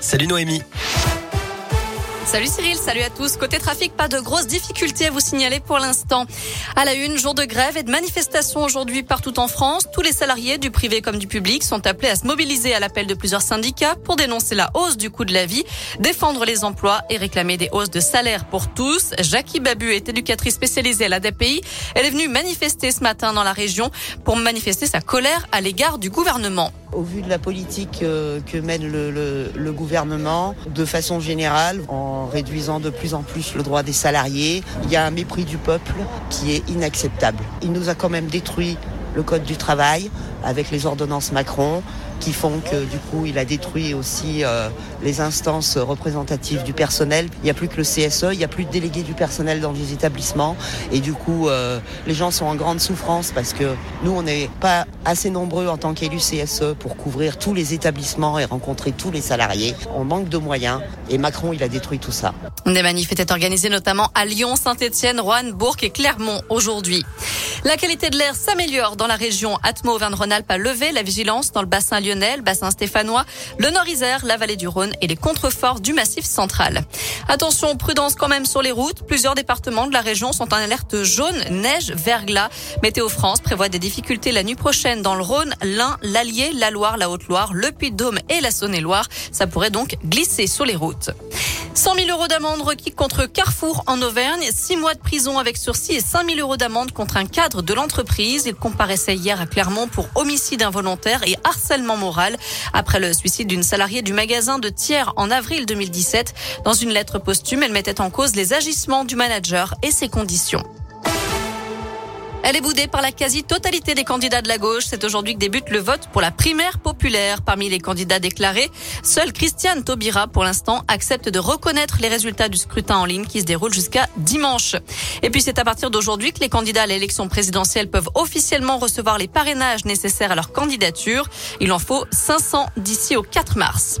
Salut Noémie. Salut Cyril, salut à tous. Côté trafic, pas de grosses difficultés à vous signaler pour l'instant. À la une, jour de grève et de manifestation aujourd'hui partout en France. Tous les salariés du privé comme du public sont appelés à se mobiliser à l'appel de plusieurs syndicats pour dénoncer la hausse du coût de la vie, défendre les emplois et réclamer des hausses de salaire pour tous. Jackie Babu est éducatrice spécialisée à la DPI. Elle est venue manifester ce matin dans la région pour manifester sa colère à l'égard du gouvernement. Au vu de la politique euh, que mène le, gouvernement, de façon générale, réduisant de plus en plus le droit des salariés, il y a un mépris du peuple qui est inacceptable. Il nous a quand même détruit le code du travail avec les ordonnances Macron qui font que du coup il a détruit aussi euh, les instances représentatives du personnel. Il n'y a plus que le CSE, il n'y a plus de délégués du personnel dans les établissements et du coup euh, les gens sont en grande souffrance parce que nous on n'est pas assez nombreux en tant qu'élus CSE pour couvrir tous les établissements et rencontrer tous les salariés. On manque de moyens et Macron il a détruit tout ça. Des manifs étaient organisés notamment à Lyon, Saint-Etienne, Rouen, Bourg et Clermont aujourd'hui. La qualité de l'air s'améliore dans la région. Atmo Auvergne-Rhône-Alpes a levé la vigilance dans le bassin bassin stéphanois, le Nord-Isère, la vallée du Rhône et les contreforts du massif central. Attention, prudence quand même sur les routes. Plusieurs départements de la région sont en alerte jaune, neige, verglas. Météo France prévoit des difficultés la nuit prochaine dans le Rhône, l'Ain, l'Allier, la Loire, la Haute-Loire, le Puy-de-Dôme et la Saône-et-Loire. Ça pourrait donc glisser sur les routes. 100 000 euros d'amende requis contre Carrefour en Auvergne, 6 mois de prison avec sursis et 5 000 euros d'amende contre un cadre de l'entreprise. Il comparaissait hier à Clermont pour homicide involontaire et harcèlement moral après le suicide d'une salariée du magasin de Thiers en avril 2017. Dans une lettre posthume, elle mettait en cause les agissements du manager et ses conditions. Elle est boudée par la quasi-totalité des candidats de la gauche. C'est aujourd'hui que débute le vote pour la primaire populaire. Parmi les candidats déclarés, seul Christiane Taubira, pour l'instant, accepte de reconnaître les résultats du scrutin en ligne qui se déroule jusqu'à dimanche. Et puis c'est à partir d'aujourd'hui que les candidats à l'élection présidentielle peuvent officiellement recevoir les parrainages nécessaires à leur candidature. Il en faut 500 d'ici au 4 mars.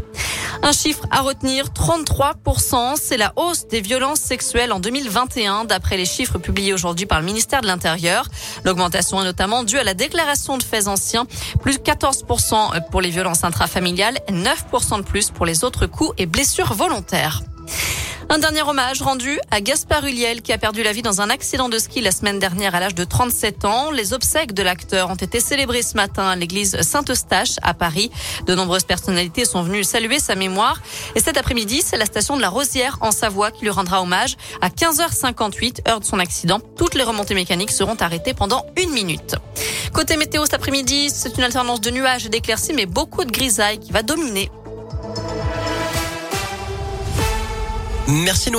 Un chiffre à retenir, 33%, c'est la hausse des violences sexuelles en 2021, d'après les chiffres publiés aujourd'hui par le ministère de l'Intérieur. L'augmentation est notamment due à la déclaration de faits anciens, plus 14% pour les violences intrafamiliales, 9% de plus pour les autres coups et blessures volontaires. Un dernier hommage rendu à Gaspard Huliel qui a perdu la vie dans un accident de ski la semaine dernière à l'âge de 37 ans. Les obsèques de l'acteur ont été célébrées ce matin à l'église Saint-Eustache à Paris. De nombreuses personnalités sont venues saluer sa mémoire. Et cet après-midi, c'est la station de la Rosière en Savoie qui lui rendra hommage. À 15h58, heure de son accident, toutes les remontées mécaniques seront arrêtées pendant une minute. Côté météo cet après-midi, c'est une alternance de nuages et d'éclaircies, mais beaucoup de grisailles qui va dominer Merci